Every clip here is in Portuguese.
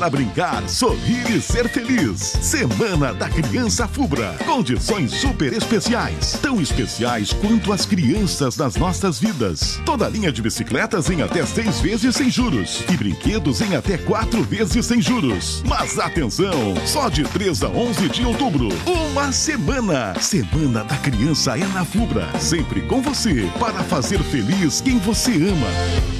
Para brincar, sorrir e ser feliz. Semana da Criança Fubra. Condições super especiais. Tão especiais quanto as crianças das nossas vidas. Toda linha de bicicletas em até seis vezes sem juros. E brinquedos em até quatro vezes sem juros. Mas atenção! Só de 3 a 11 de outubro. Uma semana. Semana da Criança é na Fubra. Sempre com você. Para fazer feliz quem você ama.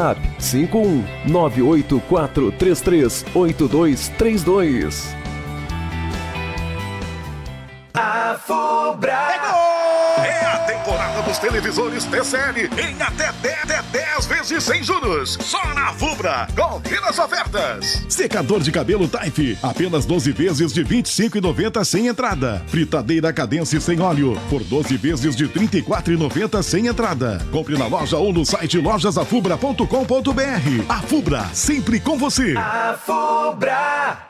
WhatsApp 51 984338232. A Fubra! É a temporada dos televisores TCL em até 10, 10 vezes sem juros. Só na Fubra. Confira as ofertas. Secador de cabelo Type, apenas 12 vezes de 25,90 sem entrada. Fritadeira Cadence sem óleo, por 12 vezes de 34,90 sem entrada. Compre na loja ou no site lojasafubra.com.br. A Fubra, sempre com você. A Fubra!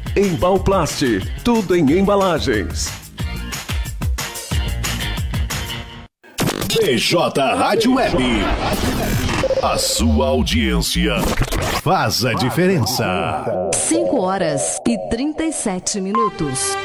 Embalplast, tudo em embalagens. BJ Rádio Web. A sua audiência faz a diferença. 5 horas e 37 minutos.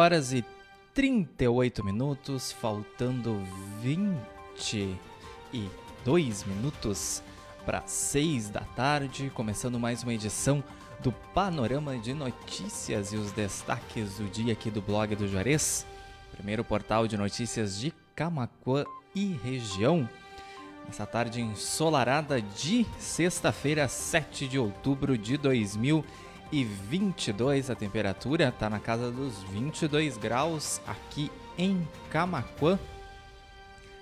Horas e 38 minutos, faltando 22 minutos para 6 da tarde, começando mais uma edição do Panorama de Notícias e os destaques do dia aqui do blog do Juarez, primeiro portal de notícias de Camacuã e região. Nessa tarde ensolarada de sexta-feira, 7 de outubro de 2020 e 22 a temperatura, está na casa dos 22 graus aqui em Camaquã.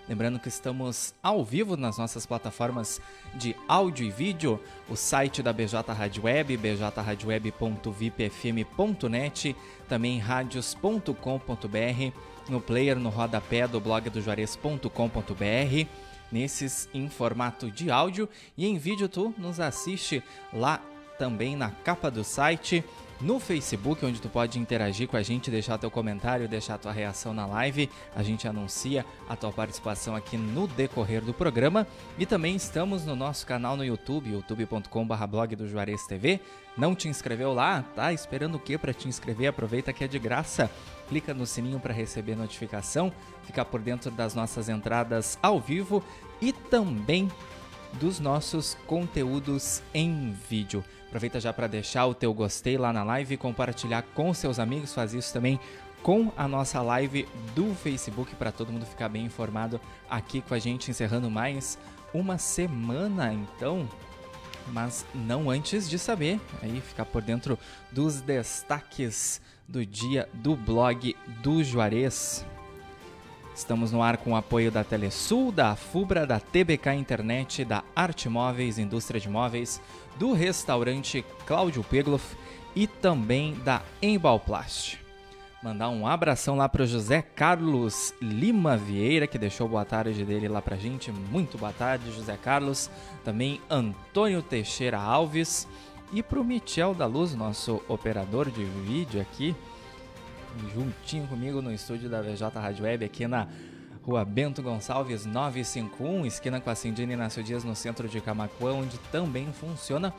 Lembrando que estamos ao vivo nas nossas plataformas de áudio e vídeo, o site da BJ Rádio Web, bjradio.vipfm.net, também radios.com.br, no player no rodapé do blog do Juarez.com.br, nesses em formato de áudio e em vídeo tu nos assiste lá também na capa do site no Facebook, onde tu pode interagir com a gente, deixar teu comentário, deixar tua reação na live. A gente anuncia a tua participação aqui no decorrer do programa. E também estamos no nosso canal no YouTube, youtube.com.br blog do Juarez TV. Não te inscreveu lá? Tá esperando o que para te inscrever? Aproveita que é de graça. Clica no sininho para receber notificação, ficar por dentro das nossas entradas ao vivo e também dos nossos conteúdos em vídeo. Aproveita já para deixar o teu gostei lá na live e compartilhar com seus amigos, faz isso também com a nossa live do Facebook para todo mundo ficar bem informado aqui com a gente encerrando mais uma semana, então, mas não antes de saber, aí ficar por dentro dos destaques do dia do blog do Juarez. Estamos no ar com o apoio da Telesul, da Fubra, da TBK Internet, da Arte Móveis, Indústria de Móveis, do restaurante Cláudio Pegloff e também da Embalplast. Mandar um abração lá para o José Carlos Lima Vieira, que deixou boa tarde dele lá para gente. Muito boa tarde, José Carlos. Também Antônio Teixeira Alves. E para o Michel da Luz, nosso operador de vídeo aqui, juntinho comigo no estúdio da VJ Rádio Web aqui na Rua Bento Gonçalves 951, esquina com a Cindina Inácio Dias, no centro de Camacuã, onde também funciona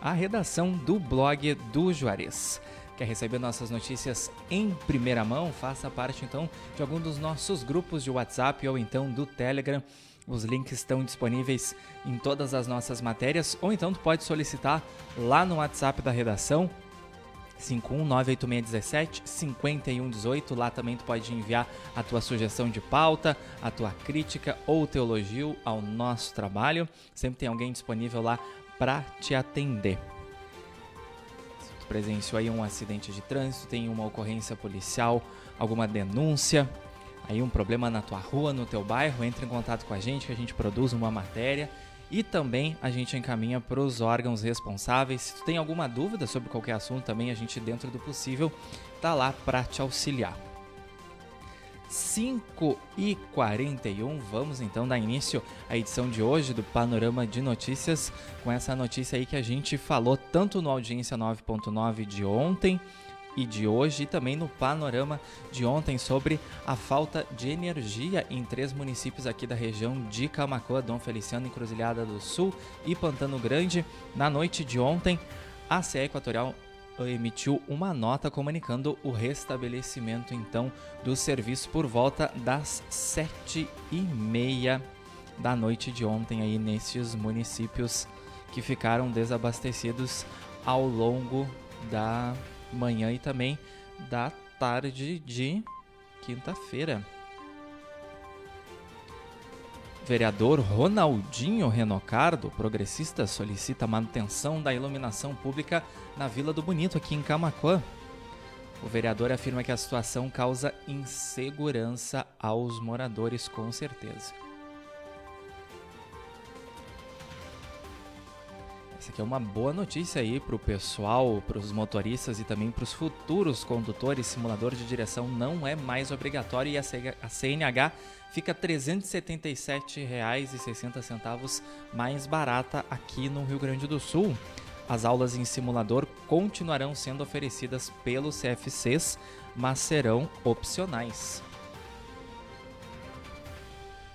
a redação do blog do Juarez. Quer receber nossas notícias em primeira mão? Faça parte então de algum dos nossos grupos de WhatsApp ou então do Telegram. Os links estão disponíveis em todas as nossas matérias, ou então tu pode solicitar lá no WhatsApp da redação 5198617 5118. Lá também tu pode enviar a tua sugestão de pauta, a tua crítica ou teu elogio ao nosso trabalho. Sempre tem alguém disponível lá para te atender. Se tu presenciou aí um acidente de trânsito, tem uma ocorrência policial, alguma denúncia, aí um problema na tua rua, no teu bairro, entre em contato com a gente que a gente produz uma matéria e também a gente encaminha para os órgãos responsáveis. Se tu tem alguma dúvida sobre qualquer assunto, também a gente, dentro do possível, tá lá para te auxiliar. 5 e 41, vamos então dar início à edição de hoje do Panorama de Notícias, com essa notícia aí que a gente falou tanto no Audiência 9.9 de ontem, e de hoje e também no panorama de ontem sobre a falta de energia em três municípios aqui da região de Camacoa, Dom Feliciano, Encruzilhada do Sul e Pantano Grande. Na noite de ontem, a CE Equatorial emitiu uma nota comunicando o restabelecimento então do serviço por volta das sete e meia da noite de ontem aí nesses municípios que ficaram desabastecidos ao longo da manhã e também da tarde de quinta-feira. Vereador Ronaldinho Renocardo, progressista, solicita manutenção da iluminação pública na Vila do Bonito, aqui em Camacuã. O vereador afirma que a situação causa insegurança aos moradores, com certeza. Essa aqui é uma boa notícia aí para o pessoal, para os motoristas e também para os futuros condutores. Simulador de direção não é mais obrigatório e a CNH fica R$ 377,60 mais barata aqui no Rio Grande do Sul. As aulas em simulador continuarão sendo oferecidas pelos CFCs, mas serão opcionais.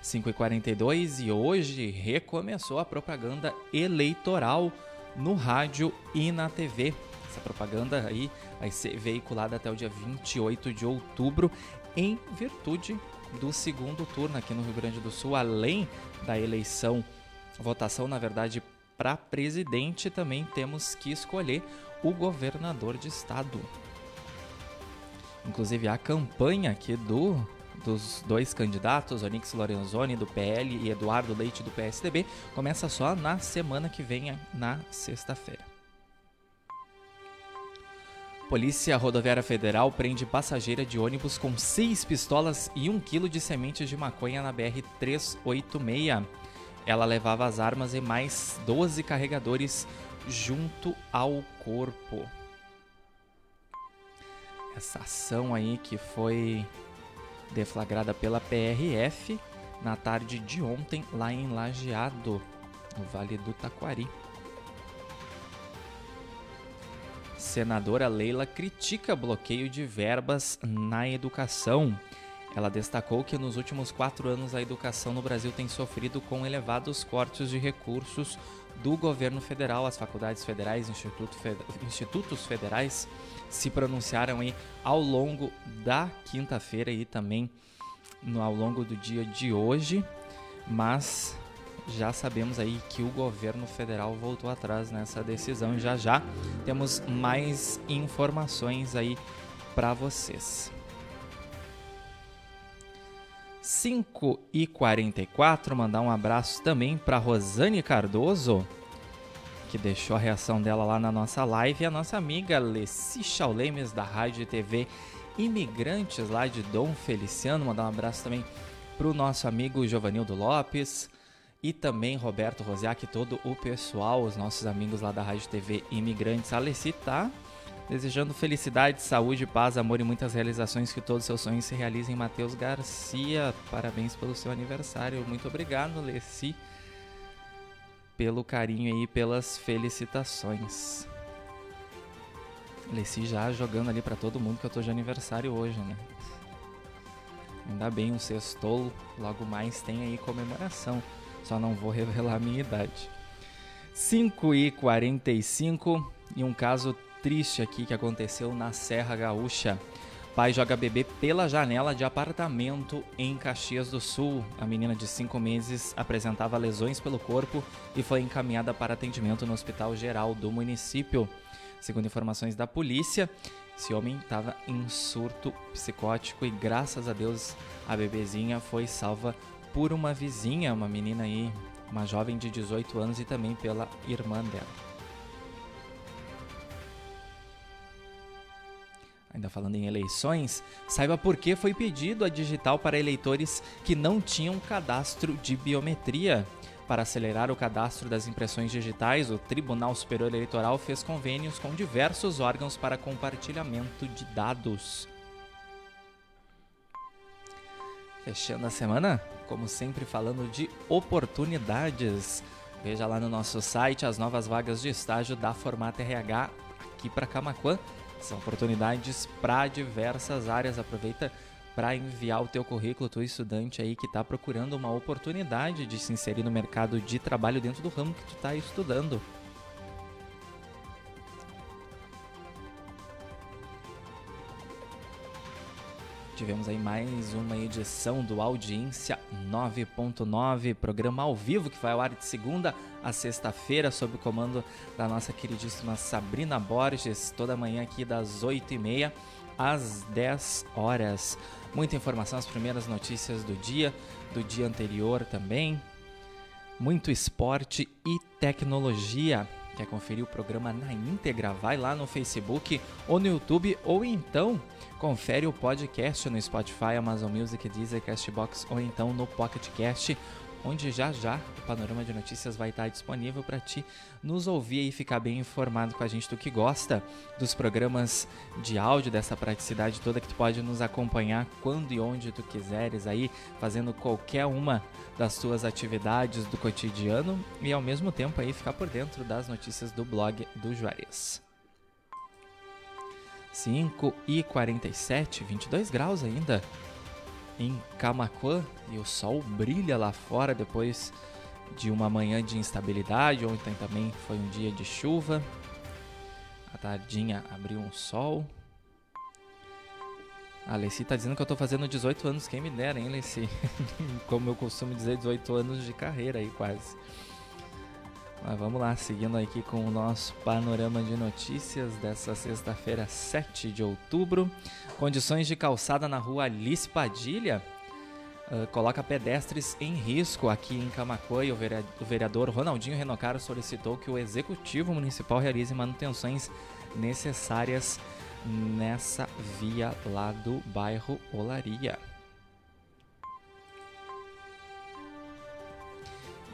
5h42 e hoje recomeçou a propaganda eleitoral no rádio e na TV. Essa propaganda aí vai ser veiculada até o dia 28 de outubro em virtude do segundo turno aqui no Rio Grande do Sul, além da eleição, votação na verdade para presidente, também temos que escolher o governador de estado. Inclusive a campanha aqui do dos dois candidatos, Onix Lorenzoni do PL e Eduardo Leite do PSDB, começa só na semana que vem, na sexta-feira. Polícia Rodoviária Federal prende passageira de ônibus com seis pistolas e um quilo de sementes de maconha na BR-386. Ela levava as armas e mais 12 carregadores junto ao corpo. Essa ação aí que foi deflagrada pela PRF na tarde de ontem lá em Lajeado, no Vale do Taquari. Senadora Leila critica bloqueio de verbas na educação. Ela destacou que nos últimos quatro anos a educação no Brasil tem sofrido com elevados cortes de recursos do governo federal. As faculdades federais, instituto institutos federais se pronunciaram aí ao longo da quinta-feira e também no, ao longo do dia de hoje, mas já sabemos aí que o governo federal voltou atrás nessa decisão e já já temos mais informações aí para vocês. 5 e 44 mandar um abraço também para Rosane Cardoso, que deixou a reação dela lá na nossa live, e a nossa amiga Leci Chaulemes, da Rádio e TV Imigrantes, lá de Dom Feliciano. Mandar um abraço também para o nosso amigo Giovanildo Lopes, e também Roberto Rosiak e todo o pessoal, os nossos amigos lá da Rádio TV Imigrantes. A Alessi tá desejando felicidade, saúde, paz, amor e muitas realizações, que todos os seus sonhos se realizem. Matheus Garcia, parabéns pelo seu aniversário. Muito obrigado, Alessi, pelo carinho aí, pelas felicitações. Alessi já jogando ali para todo mundo que eu tô de aniversário hoje, né? Ainda bem, um sextou, logo mais tem aí comemoração. Só não vou revelar a minha idade. 5 e 45 e um caso triste aqui que aconteceu na Serra Gaúcha. Pai joga bebê pela janela de apartamento em Caxias do Sul. A menina de 5 meses apresentava lesões pelo corpo e foi encaminhada para atendimento no Hospital Geral do município. Segundo informações da polícia, esse homem estava em surto psicótico e graças a Deus a bebezinha foi salva por uma vizinha, uma menina aí, uma jovem de 18 anos e também pela irmã dela. Ainda falando em eleições, saiba por que foi pedido a digital para eleitores que não tinham cadastro de biometria. Para acelerar o cadastro das impressões digitais, o Tribunal Superior Eleitoral fez convênios com diversos órgãos para compartilhamento de dados. Fechando a semana, como sempre, falando de oportunidades. Veja lá no nosso site as novas vagas de estágio da Formata RH aqui para Camacuã. São oportunidades para diversas áreas. Aproveita para enviar o teu currículo, tu estudante aí que está procurando uma oportunidade de se inserir no mercado de trabalho dentro do ramo que tu está estudando. Tivemos aí mais uma edição do Audiência 9.9, programa ao vivo que vai ao ar de segunda a sexta-feira, sob o comando da nossa queridíssima Sabrina Borges, toda manhã aqui das 8h30 às 10 horas. Muita informação, as primeiras notícias do dia, do dia anterior também. Muito esporte e tecnologia. Quer conferir o programa na íntegra? Vai lá no Facebook ou no YouTube ou então confere o podcast no Spotify, Amazon Music, Deezer, Castbox ou então no Pocket Cast, onde já já o Panorama de Notícias vai estar disponível para ti nos ouvir e ficar bem informado com a gente do que gosta dos programas de áudio, dessa praticidade toda que tu pode nos acompanhar quando e onde tu quiseres aí, fazendo qualquer uma das tuas atividades do cotidiano e ao mesmo tempo aí ficar por dentro das notícias do blog do Juarez. 5 e 47, 22 graus ainda em Camacuã e o sol brilha lá fora depois de uma manhã de instabilidade. Ontem também foi um dia de chuva. A tardinha abriu um sol. A Alessi tá dizendo que eu tô fazendo 18 anos, quem me dera, hein, Alessi? Como eu costumo dizer, 18 anos de carreira aí quase. Mas vamos lá, seguindo aqui com o nosso panorama de notícias dessa sexta-feira, 7 de outubro. Condições de calçada na rua Alice Padilha uh, coloca pedestres em risco aqui em Camacuã o vereador Ronaldinho Renocaro solicitou que o executivo municipal realize manutenções necessárias nessa via lá do bairro Olaria.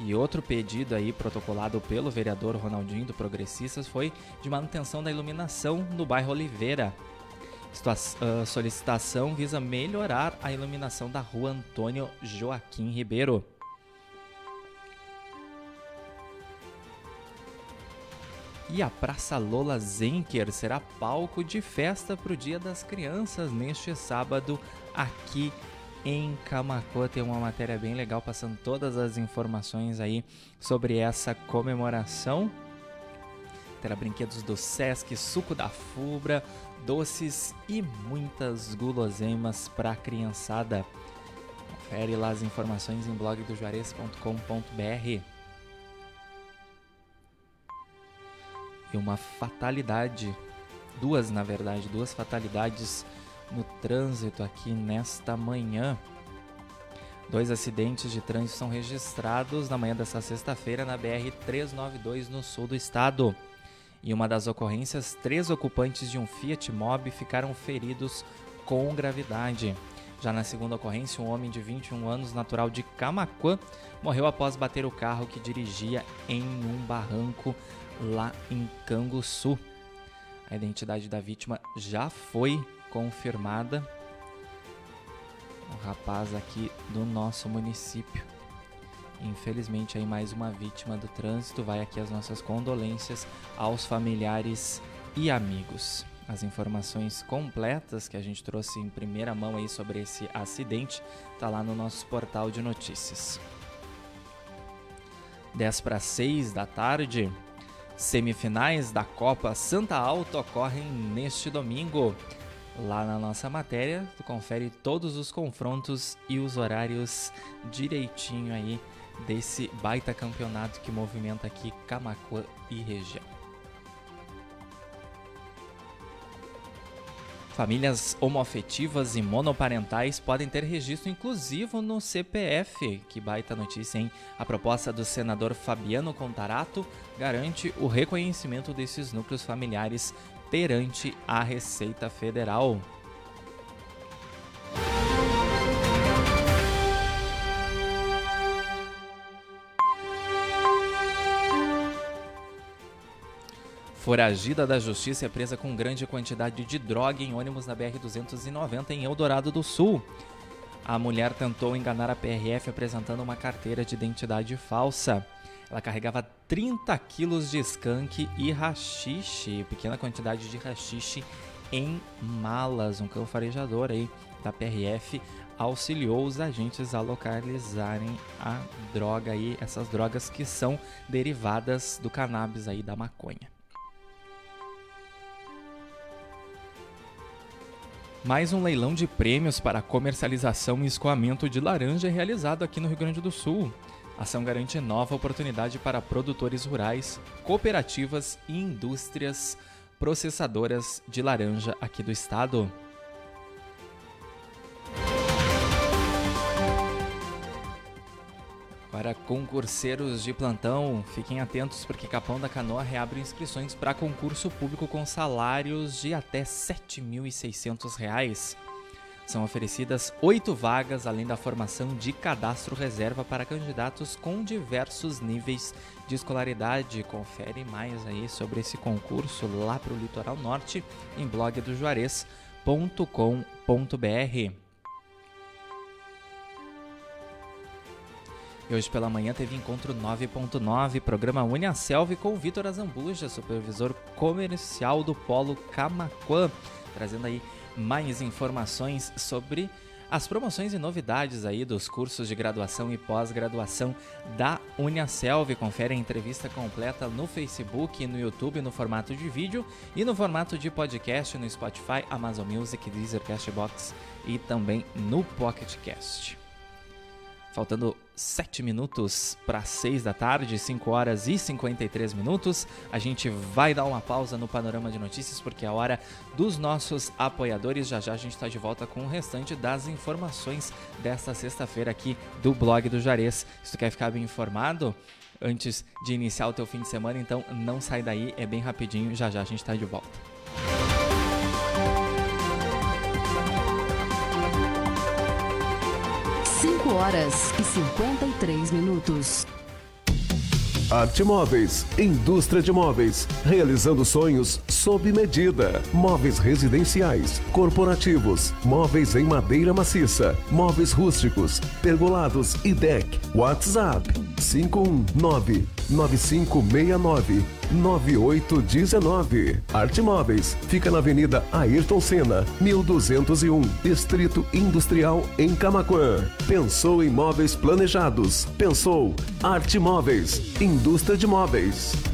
E outro pedido aí protocolado pelo vereador Ronaldinho do Progressistas foi de manutenção da iluminação no bairro Oliveira. A solicitação visa melhorar a iluminação da rua Antônio Joaquim Ribeiro. E a Praça Lola Zenker será palco de festa para o Dia das Crianças neste sábado aqui Camacuã. Tem uma matéria bem legal passando todas as informações aí sobre essa comemoração. Terá brinquedos do Sesc, suco da Fubra, doces e muitas guloseimas para a criançada. Confere lá as informações em blogdojuarez.com.br. E uma fatalidade, duas na verdade, duas fatalidades no trânsito aqui nesta manhã. Dois acidentes de trânsito são registrados na manhã desta sexta-feira na BR 392 no sul do estado. Em uma das ocorrências, três ocupantes de um Fiat Mobi ficaram feridos com gravidade. Já na segunda ocorrência, um homem de 21 anos, natural de Camaquã, morreu após bater o carro que dirigia em um barranco lá em Canguçu. A identidade da vítima já foi confirmada. O rapaz aqui do nosso município. Infelizmente aí mais uma vítima do trânsito. Vai aqui as nossas condolências aos familiares e amigos. As informações completas que a gente trouxe em primeira mão aí sobre esse acidente tá lá no nosso portal de notícias. 10 para 6 da tarde, semifinais da Copa Santa Alta ocorrem neste domingo. Lá na nossa matéria, tu confere todos os confrontos e os horários direitinho aí desse baita campeonato que movimenta aqui Camacuã e região. Famílias homoafetivas e monoparentais podem ter registro inclusivo no CPF. Que baita notícia, hein? A proposta do senador Fabiano Contarato garante o reconhecimento desses núcleos familiares perante a Receita Federal. Foragida da justiça é presa com grande quantidade de droga em ônibus na BR-290 em Eldorado do Sul. A mulher tentou enganar a PRF apresentando uma carteira de identidade falsa. Ela carregava 30 quilos de skunk e rachixe, pequena quantidade de rachixe em malas. Um cão farejador aí da PRF auxiliou os agentes a localizarem a droga aí, essas drogas que são derivadas do cannabis aí da maconha. Mais um leilão de prêmios para comercialização e escoamento de laranja é realizado aqui no Rio Grande do Sul. Ação garante nova oportunidade para produtores rurais, cooperativas e indústrias processadoras de laranja aqui do estado. Para concurseiros de plantão, fiquem atentos porque Capão da Canoa reabre inscrições para concurso público com salários de até R$ 7.600. São oferecidas oito vagas, além da formação de cadastro reserva para candidatos com diversos níveis de escolaridade. Confere mais aí sobre esse concurso lá para o Litoral Norte em blogdojuarez.com.br. E hoje pela manhã teve encontro 9.9, programa Uniaselv com Vitor Azambuja, supervisor comercial do Polo Camaquã, trazendo aí mais informações sobre as promoções e novidades aí dos cursos de graduação e pós-graduação da Uniaselv. Confere a entrevista completa no Facebook, no YouTube, no formato de vídeo e no formato de podcast no Spotify, Amazon Music, Deezer, Castbox e também no Pocket Cast. Faltando 7 minutos para 6 da tarde, 5 horas e 53 minutos. A gente vai dar uma pausa no panorama de notícias porque é a hora dos nossos apoiadores. Já já a gente está de volta com o restante das informações desta sexta-feira aqui do blog do Jarez. Se tu quer ficar bem informado antes de iniciar o teu fim de semana, então não sai daí, é bem rapidinho. Já já a gente está de volta. Horas e 53 minutos. Arte Móveis, indústria de móveis, realizando sonhos sob medida. Móveis residenciais, corporativos, móveis em madeira maciça, móveis rústicos, pergolados e deck. WhatsApp 519 9569 9819. Arte Móveis fica na Avenida Ayrton Senna, 1201, Distrito Industrial em Camaquã. Pensou em móveis planejados? Pensou Arte Móveis, indústria de móveis.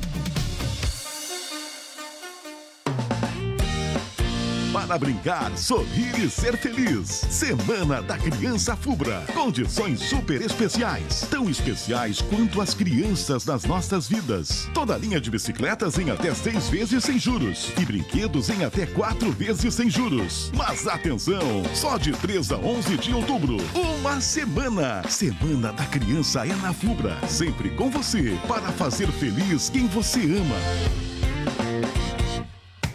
Para brincar, sorrir e ser feliz. Semana da Criança Fubra. Condições super especiais. Tão especiais quanto as crianças das nossas vidas. Toda linha de bicicletas em até seis vezes sem juros. E brinquedos em até quatro vezes sem juros. Mas atenção! Só de 3 a 11 de outubro. Uma semana. Semana da Criança é na Fubra. Sempre com você. Para fazer feliz quem você ama.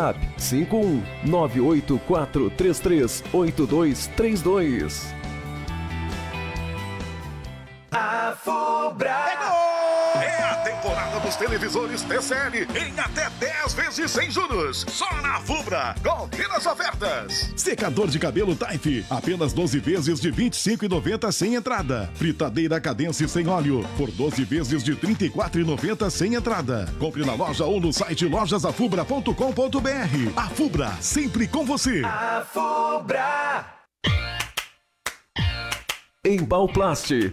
WhatsApp 51 984338232. A Fubra! É a temporada dos televisores TCL em até 10 vezes sem juros. Só na Fubra. Confira as ofertas. Secador de cabelo Type, apenas 12 vezes de 25,90 sem entrada. Fritadeira Cadence sem óleo, por 12 vezes de 34,90 sem entrada. Compre na loja ou no site lojasafubra.com.br. A Fubra, sempre com você. A Fubra! Embalplast,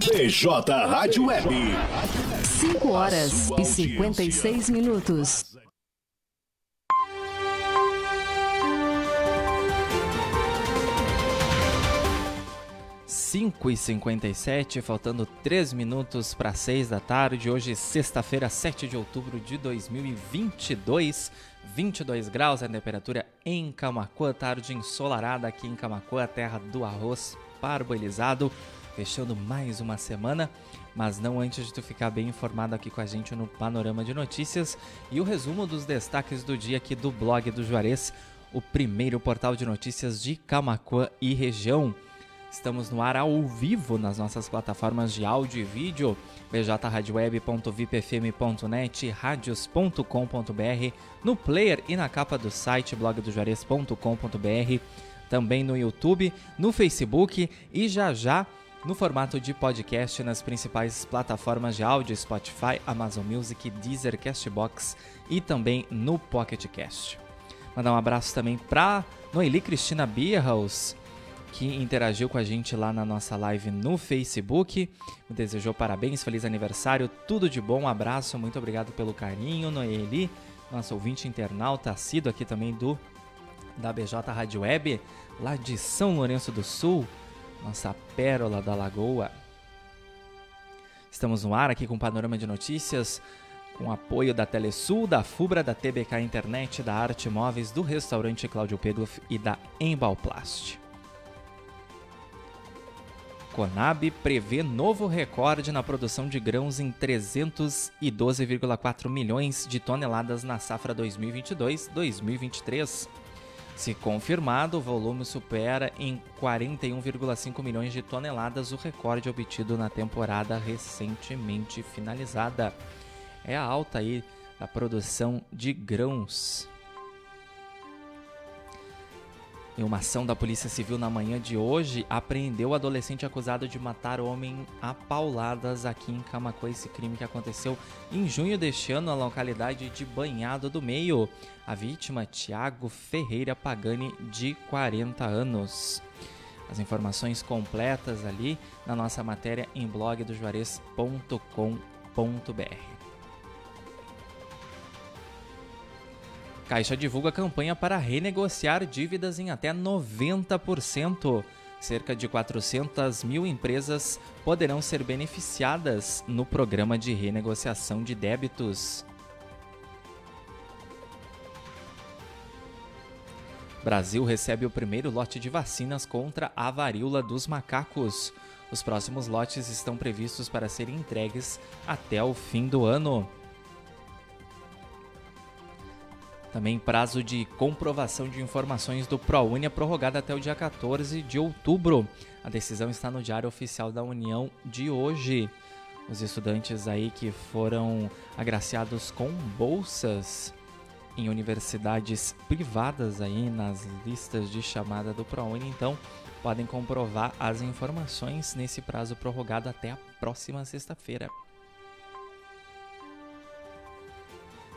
BJ Rádio Web. 5 horas e 56 minutos. Cinco e cinquenta e sete, faltando 3 minutos para 6 da tarde. Hoje, sexta-feira, 7 de outubro de 2022. 22 graus a temperatura em Camacuã, tarde ensolarada aqui em Camacuã, terra do arroz parboilizado, fechando mais uma semana, mas não antes de tu ficar bem informado aqui com a gente no Panorama de Notícias e o resumo dos destaques do dia aqui do blog do Juarez, o primeiro portal de notícias de Camacuã e região. Estamos no ar ao vivo nas nossas plataformas de áudio e vídeo, bjradioweb.vipfm.net, radios.com.br, no player e na capa do site blogdojuarez.com.br, também no YouTube, no Facebook e já já no formato de podcast nas principais plataformas de áudio, Spotify, Amazon Music, Deezer, Castbox e também no Pocket Cast. Mandar um abraço também para Noeli Cristina Bierhaus, que interagiu com a gente lá na nossa live no Facebook. Me desejou parabéns, feliz aniversário, tudo de bom, um abraço, muito obrigado pelo carinho, Noeli, nosso ouvinte internauta, sido aqui também do da BJ Rádio Web, lá de São Lourenço do Sul, nossa pérola da Lagoa. Estamos no ar aqui com um panorama de notícias, com apoio da Telesul, da Fubra, da TBK Internet, da Arte Móveis, do restaurante Cláudio Pegloff e da Embalplast. Conab prevê novo recorde na produção de grãos em 312,4 milhões de toneladas na safra 2022-2023. Se confirmado, o volume supera em 41,5 milhões de toneladas o recorde obtido na temporada recentemente finalizada. É a alta aí da produção de grãos. Em uma ação da Polícia Civil na manhã de hoje, apreendeu o adolescente acusado de matar homem a pauladas aqui em Camacuã. Esse crime que aconteceu em junho deste ano na localidade de Banhado do Meio. A vítima, Tiago Ferreira Pagani, de 40 anos. As informações completas ali na nossa matéria em blogdojuarez.com.br. Caixa divulga campanha para renegociar dívidas em até 90%. Cerca de 400 mil empresas poderão ser beneficiadas no programa de renegociação de débitos. Brasil recebe o primeiro lote de vacinas contra a varíola dos macacos. Os próximos lotes estão previstos para serem entregues até o fim do ano. Também prazo de comprovação de informações do ProUni é prorrogado até o dia 14 de outubro. A decisão está no Diário Oficial da União de hoje. Os estudantes aí que foram agraciados com bolsas em universidades privadas aí nas listas de chamada do ProUni, então podem comprovar as informações nesse prazo prorrogado até a próxima sexta-feira.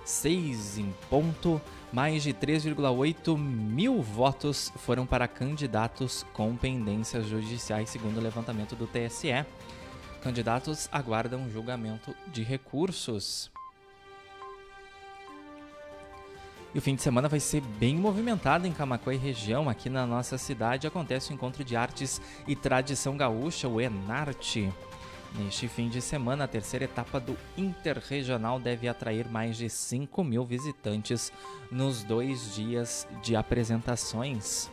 6 em ponto, mais de 3,8 mil votos foram para candidatos com pendências judiciais, segundo o levantamento do TSE. Candidatos aguardam julgamento de recursos. E o fim de semana vai ser bem movimentado em Camacuã e região. Aqui na nossa cidade acontece o Encontro de Artes e Tradição Gaúcha, o Enarte. Neste fim de semana, a terceira etapa do Interregional deve atrair mais de 5 mil visitantes nos dois dias de apresentações.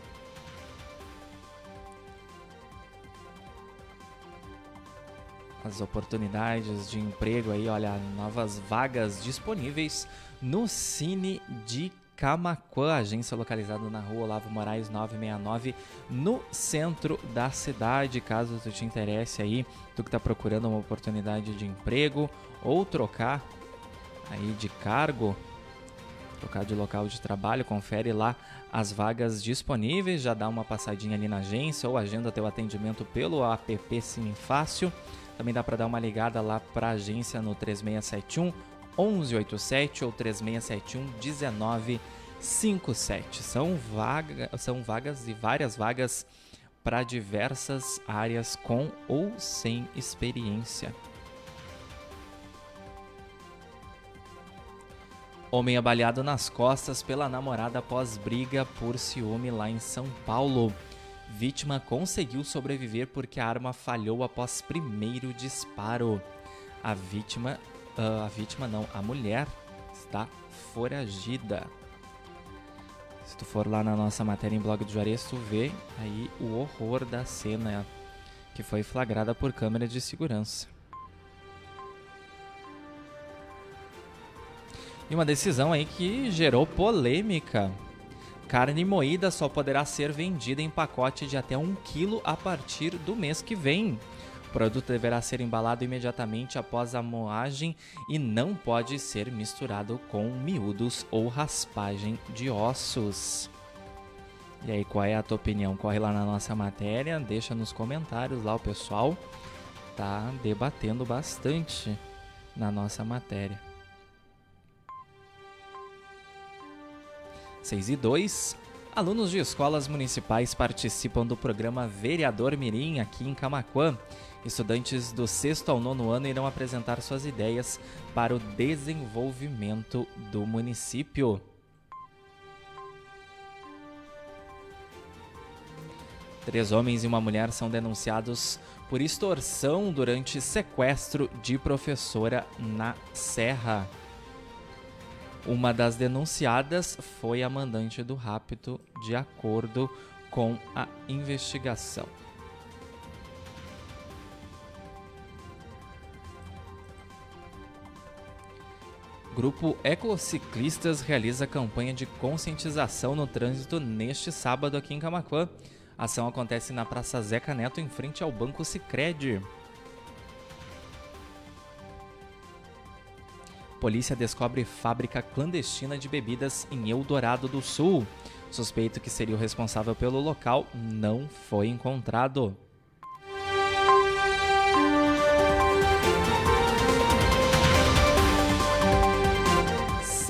As oportunidades de emprego aí, olha, novas vagas disponíveis no Cine de Camaquã, agência localizada na rua Olavo Moraes 969, no centro da cidade. Caso tu te interesse aí, tu que está procurando uma oportunidade de emprego ou trocar aí de cargo, trocar de local de trabalho, confere lá as vagas disponíveis, já dá uma passadinha ali na agência ou agenda teu atendimento pelo app Sim Fácil. Também dá para dar uma ligada lá para a agência no 3671 1187 ou 3671 1957. São, vaga, são vagas e várias vagas para diversas áreas com ou sem experiência. Homem abaleado nas costas pela namorada após briga por ciúme lá em São Paulo. Vítima conseguiu sobreviver porque a arma falhou após primeiro disparo. A vítima Uh, a vítima não, a mulher está foragida. Se tu for lá na nossa matéria em blog do Juarez, tu vê aí o horror da cena que foi flagrada por câmera de segurança. E uma decisão aí que gerou polêmica. Carne moída só poderá ser vendida em pacote de até 1 kg a partir do mês que vem. O produto deverá ser embalado imediatamente após a moagem e não pode ser misturado com miúdos ou raspagem de ossos. E aí, qual é a tua opinião? Corre lá na nossa matéria, deixa nos comentários lá o pessoal tá debatendo bastante na nossa matéria. 6 e 2. Alunos de escolas municipais participam do programa Vereador Mirim aqui em Camaquã. Estudantes do sexto ao nono ano irão apresentar suas ideias para o desenvolvimento do município. Três homens e uma mulher são denunciados por extorsão durante sequestro de professora na Serra. Uma das denunciadas foi a mandante do rapto, de acordo com a investigação. Grupo Ecociclistas realiza campanha de conscientização no trânsito neste sábado aqui em Camacuã. A ação acontece na Praça Zeca Neto, em frente ao Banco Sicredi. Polícia descobre fábrica clandestina de bebidas em Eldorado do Sul. Suspeito que seria o responsável pelo local não foi encontrado.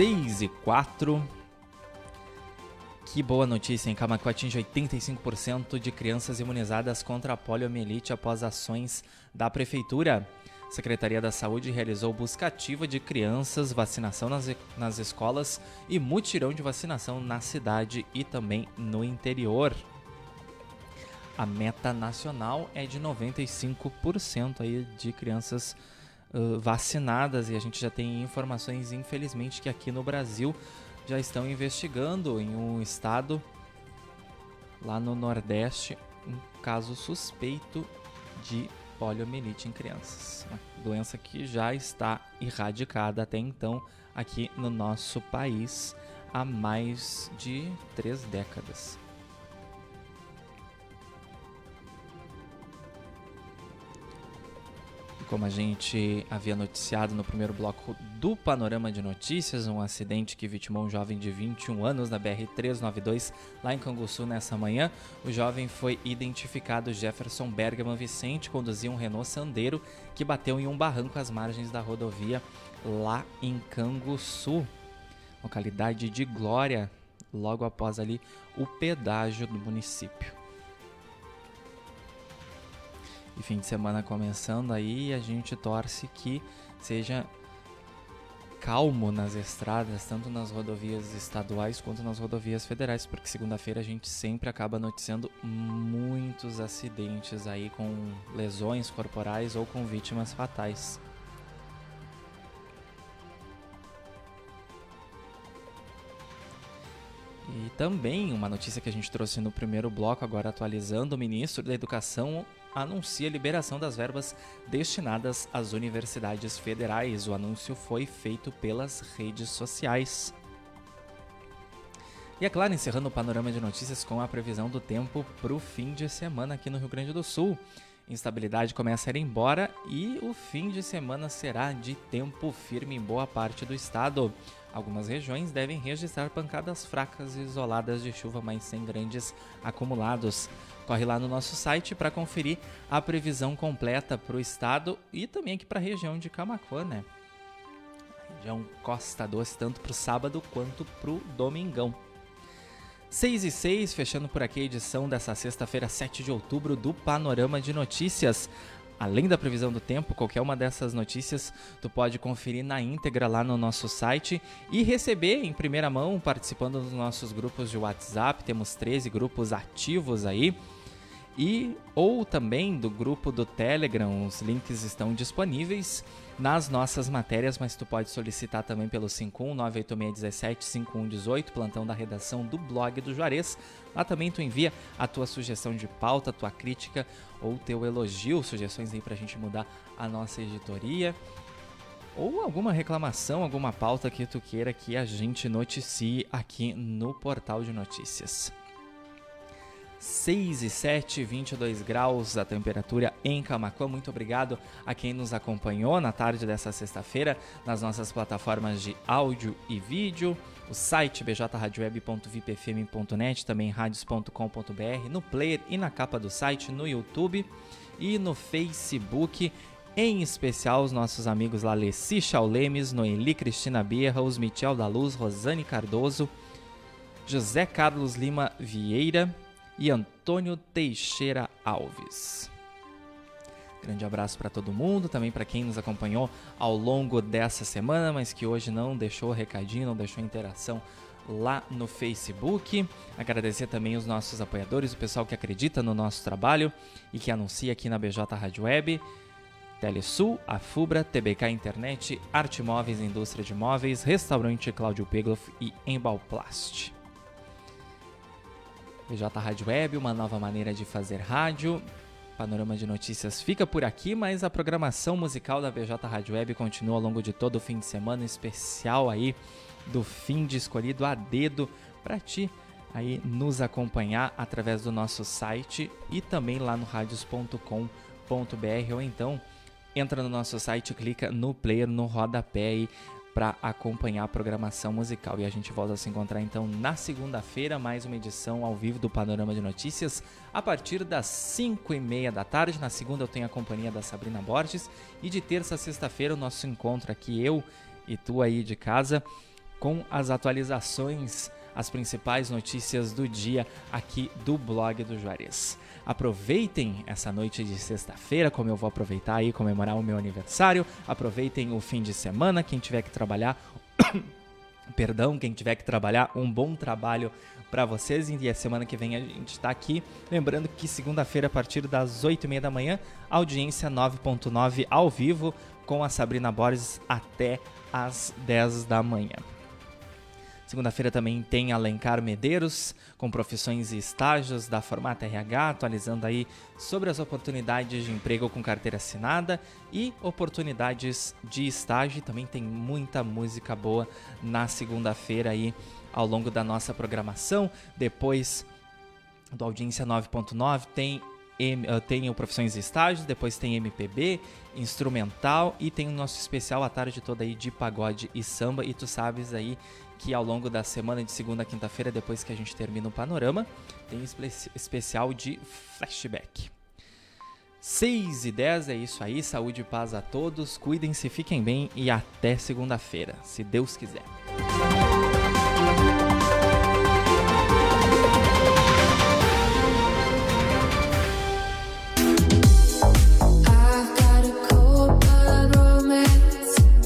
6 e 4. Que boa notícia, em Camacuã atinge 85% de crianças imunizadas contra a poliomielite após ações da Prefeitura. A Secretaria da Saúde realizou busca ativa de crianças, vacinação nas, nas escolas e mutirão de vacinação na cidade e também no interior. A meta nacional é de 95% aí de crianças vacinadas vacinadas e a gente já tem informações, infelizmente, que aqui no Brasil já estão investigando em um estado lá no Nordeste um caso suspeito de poliomielite em crianças. Uma doença que já está erradicada até então aqui no nosso país há mais de três décadas. Como a gente havia noticiado no primeiro bloco do Panorama de Notícias, um acidente que vitimou um jovem de 21 anos na BR-392 lá em Canguçu nessa manhã. O jovem foi identificado Jefferson Bergman Vicente, conduzia um Renault Sandero que bateu em um barranco às margens da rodovia lá em Canguçu, localidade de Glória, logo após ali o pedágio do município. E fim de semana começando aí, a gente torce que seja calmo nas estradas, tanto nas rodovias estaduais quanto nas rodovias federais, porque segunda-feira a gente sempre acaba noticiando muitos acidentes aí com lesões corporais ou com vítimas fatais. E também uma notícia que a gente trouxe no primeiro bloco, agora atualizando, o ministro da Educação anuncia a liberação das verbas destinadas às universidades federais. O anúncio foi feito pelas redes sociais. E é claro, encerrando o panorama de notícias com a previsão do tempo para o fim de semana aqui no Rio Grande do Sul. Instabilidade começa a ir embora e o fim de semana será de tempo firme em boa parte do estado. Algumas regiões devem registrar pancadas fracas e isoladas de chuva, mas sem grandes acumulados. Corre lá no nosso site para conferir a previsão completa para o estado e também aqui para a região de Camacuã, né? Região Costa Doce, tanto para o sábado quanto para o domingão. 6 e 6, fechando por aqui a edição dessa sexta-feira, 7 de outubro, do Panorama de Notícias. Além da previsão do tempo, qualquer uma dessas notícias tu pode conferir na íntegra lá no nosso site e receber em primeira mão participando dos nossos grupos de WhatsApp. Temos 13 grupos ativos aí e ou também do grupo do Telegram. Os links estão disponíveis nas nossas matérias, mas tu pode solicitar também pelo 51986175118, plantão da redação do blog do Juarez. Lá também tu envia a tua sugestão de pauta, tua crítica ou teu elogio, sugestões aí pra gente mudar a nossa editoria. Ou alguma reclamação, alguma pauta que tu queira que a gente noticie aqui no portal de notícias. 6 e 7, 22 graus a temperatura em Camacuã. Muito obrigado a quem nos acompanhou na tarde dessa sexta-feira nas nossas plataformas de áudio e vídeo, o site bjradioweb.vipfm.net, também radios.com.br, no player e na capa do site, no YouTube e no Facebook. Em especial os nossos amigos lá Leci Chaulemes, Noeli Cristina Berra, os Michel da Luz, Rosane Cardoso, José Carlos Lima Vieira, e Antônio Teixeira Alves. Grande abraço para todo mundo, também para quem nos acompanhou ao longo dessa semana, mas que hoje não deixou recadinho, não deixou interação lá no Facebook. Agradecer também os nossos apoiadores, o pessoal que acredita no nosso trabalho e que anuncia aqui na BJ Rádio Web. Telesul, Afubra, TBK Internet, Arte Móveis, Indústria de Móveis, Restaurante Cláudio Pegloff e Embalplast. BJ Rádio Web, uma nova maneira de fazer rádio. Panorama de Notícias fica por aqui, mas a programação musical da BJ Rádio Web continua ao longo de todo o fim de semana, especial aí do fim de escolhido a dedo para ti aí nos acompanhar através do nosso site e também lá no radios.com.br ou então entra no nosso site, clica no player no rodapé aí para acompanhar a programação musical. E a gente volta a se encontrar então na segunda-feira, mais uma edição ao vivo do Panorama de Notícias, a partir das 5 e meia da tarde. Na segunda eu tenho a companhia da Sabrina Borges e de terça a sexta-feira o nosso encontro aqui, eu e tu aí de casa, com as atualizações, as principais notícias do dia aqui do blog do Juarez. Aproveitem essa noite de sexta-feira, como eu vou aproveitar aí comemorar o meu aniversário. Aproveitem o fim de semana, quem tiver que trabalhar, perdão, quem tiver que trabalhar, um bom trabalho para vocês. E a semana que vem a gente está aqui. Lembrando que segunda-feira, a partir das 8h30 da manhã, audiência 9.9 ao vivo com a Sabrina Borges até às 10 da manhã. Segunda-feira também tem Alencar Medeiros, com profissões e estágios da Formata RH, atualizando aí sobre as oportunidades de emprego com carteira assinada e oportunidades de estágio. Também tem muita música boa na segunda-feira aí ao longo da nossa programação. Depois do Audiência 9.9 tem eh, tem o Profissões e Estágios, depois tem MPB, Instrumental e tem o nosso especial a tarde toda aí de pagode e samba. E tu sabes aí que ao longo da semana de segunda a quinta-feira, depois que a gente termina o panorama, tem um especial de flashback. 6 e 10 é isso aí, saúde e paz a todos, cuidem-se, fiquem bem e até segunda-feira, se Deus quiser.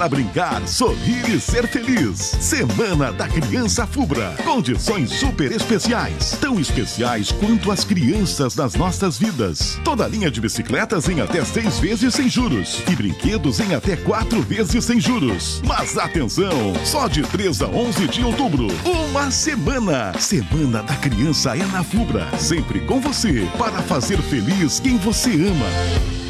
Para brincar, sorrir e ser feliz. Semana da Criança Fubra. Condições super especiais. Tão especiais quanto as crianças das nossas vidas. Toda linha de bicicletas em até seis vezes sem juros. E brinquedos em até quatro vezes sem juros. Mas atenção! Só de 3 a 11 de outubro. Uma semana. Semana da Criança é na Fubra. Sempre com você. Para fazer feliz quem você ama.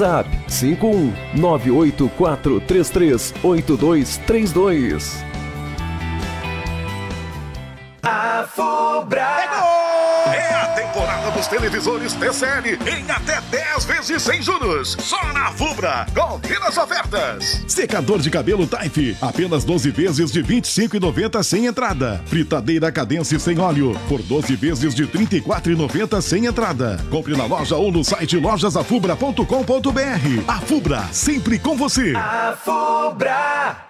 WhatsApp 51 984338232. A Fubra! É a temporada dos televisores TCL em até 10 vezes sem juros. Só na Fubra. Confira as ofertas. Secador de cabelo Type, apenas 12 vezes de 25,90 sem entrada. Fritadeira Cadence sem óleo, por 12 vezes de 34,90 sem entrada. Compre na loja ou no site lojasafubra.com.br. A Fubra, sempre com você. A Fubra!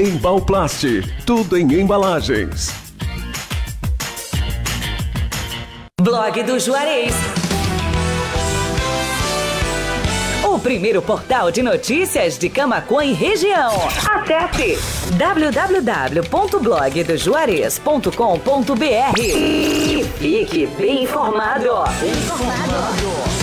Embalplast, tudo em embalagens. Blog do Juarez. O primeiro portal de notícias de Camacuã e região. Acesse www.blogdojuarez.com.br e fique bem informado. Bem informado.